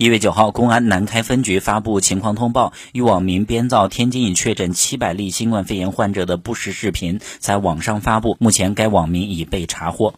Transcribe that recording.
一月九号公安南开分局发布情况通报一网民编造天津已确诊七百例新冠肺炎患者的不实视频在网上发布目前该网民已被查获。